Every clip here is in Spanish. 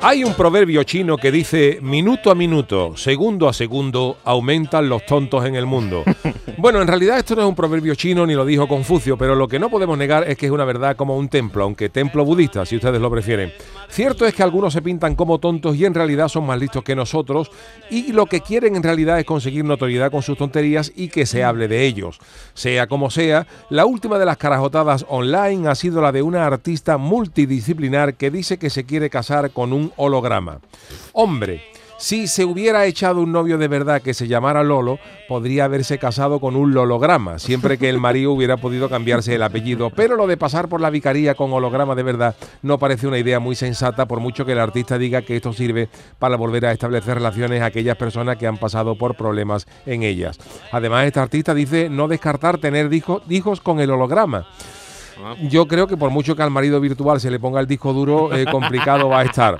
Hay un proverbio chino que dice, minuto a minuto, segundo a segundo, aumentan los tontos en el mundo. Bueno, en realidad esto no es un proverbio chino ni lo dijo Confucio, pero lo que no podemos negar es que es una verdad como un templo, aunque templo budista, si ustedes lo prefieren. Cierto es que algunos se pintan como tontos y en realidad son más listos que nosotros y lo que quieren en realidad es conseguir notoriedad con sus tonterías y que se hable de ellos. Sea como sea, la última de las carajotadas online ha sido la de una artista multidisciplinar que dice que se quiere casar con un holograma. Hombre, si se hubiera echado un novio de verdad que se llamara Lolo, podría haberse casado con un lolograma, siempre que el marido hubiera podido cambiarse el apellido. Pero lo de pasar por la vicaría con holograma de verdad no parece una idea muy sensata, por mucho que el artista diga que esto sirve para volver a establecer relaciones a aquellas personas que han pasado por problemas en ellas. Además, este artista dice no descartar tener hijos con el holograma. Yo creo que por mucho que al marido virtual se le ponga el disco duro, eh, complicado va a estar.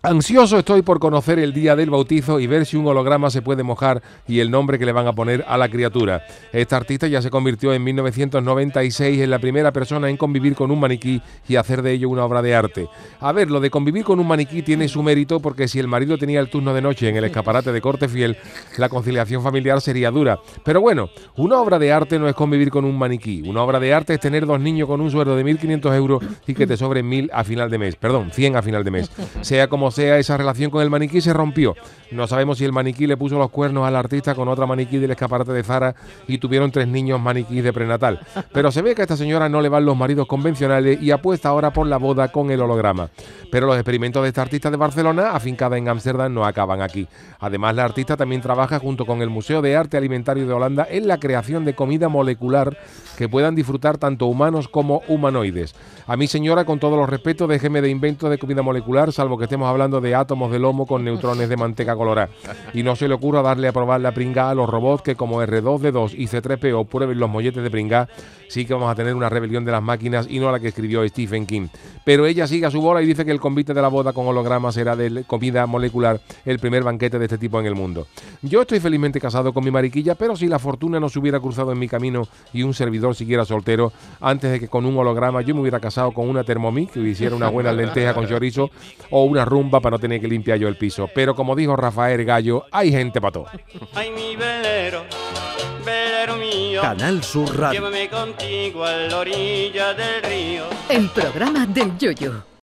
Ansioso estoy por conocer el día del bautizo y ver si un holograma se puede mojar y el nombre que le van a poner a la criatura. Esta artista ya se convirtió en 1996 en la primera persona en convivir con un maniquí y hacer de ello una obra de arte. A ver, lo de convivir con un maniquí tiene su mérito porque si el marido tenía el turno de noche en el escaparate de corte fiel, la conciliación familiar sería dura. Pero bueno, una obra de arte no es convivir con un maniquí. Una obra de arte es tener dos niños con un sueldo de 1.500 euros y que te sobren 1.000 a final de mes. Perdón, 100 a final de mes. Sea como sea, esa relación con el maniquí se rompió. No sabemos si el maniquí le puso los cuernos al artista con otra maniquí del escaparate de Zara y tuvieron tres niños maniquí de prenatal. Pero se ve que a esta señora no le van los maridos convencionales y apuesta ahora por la boda con el holograma. Pero los experimentos de esta artista de Barcelona, afincada en Ámsterdam, no acaban aquí. Además, la artista también trabaja junto con el Museo de Arte Alimentario de Holanda en la creación de comida molecular que puedan disfrutar tanto humanos como humanoides. A mi señora, con todos los respetos, déjeme de invento de comida molecular, salvo que estemos hablando de átomos de lomo con neutrones de manteca colorada. Y no se le ocurra darle a probar la pringa a los robots que como R2D2 y C3PO prueben los molletes de pringa, sí que vamos a tener una rebelión de las máquinas y no la que escribió Stephen King. Pero ella sigue a su bola y dice que el convite de la boda con holograma será de comida molecular el primer banquete de este tipo en el mundo. Yo estoy felizmente casado con mi mariquilla, pero si la fortuna no se hubiera cruzado en mi camino y un servidor siguiera soltero, antes de que con un holograma yo me hubiera casado con una Thermomix que hiciera una buena lenteja con chorizo o una rumba para no tener que limpiar yo el piso. Pero como dijo Rafael Gallo, hay gente para todo. Ay, mi velero, velero mío. Canal Sur Radio. Llévame contigo a la orilla del río. El programa del Yoyo.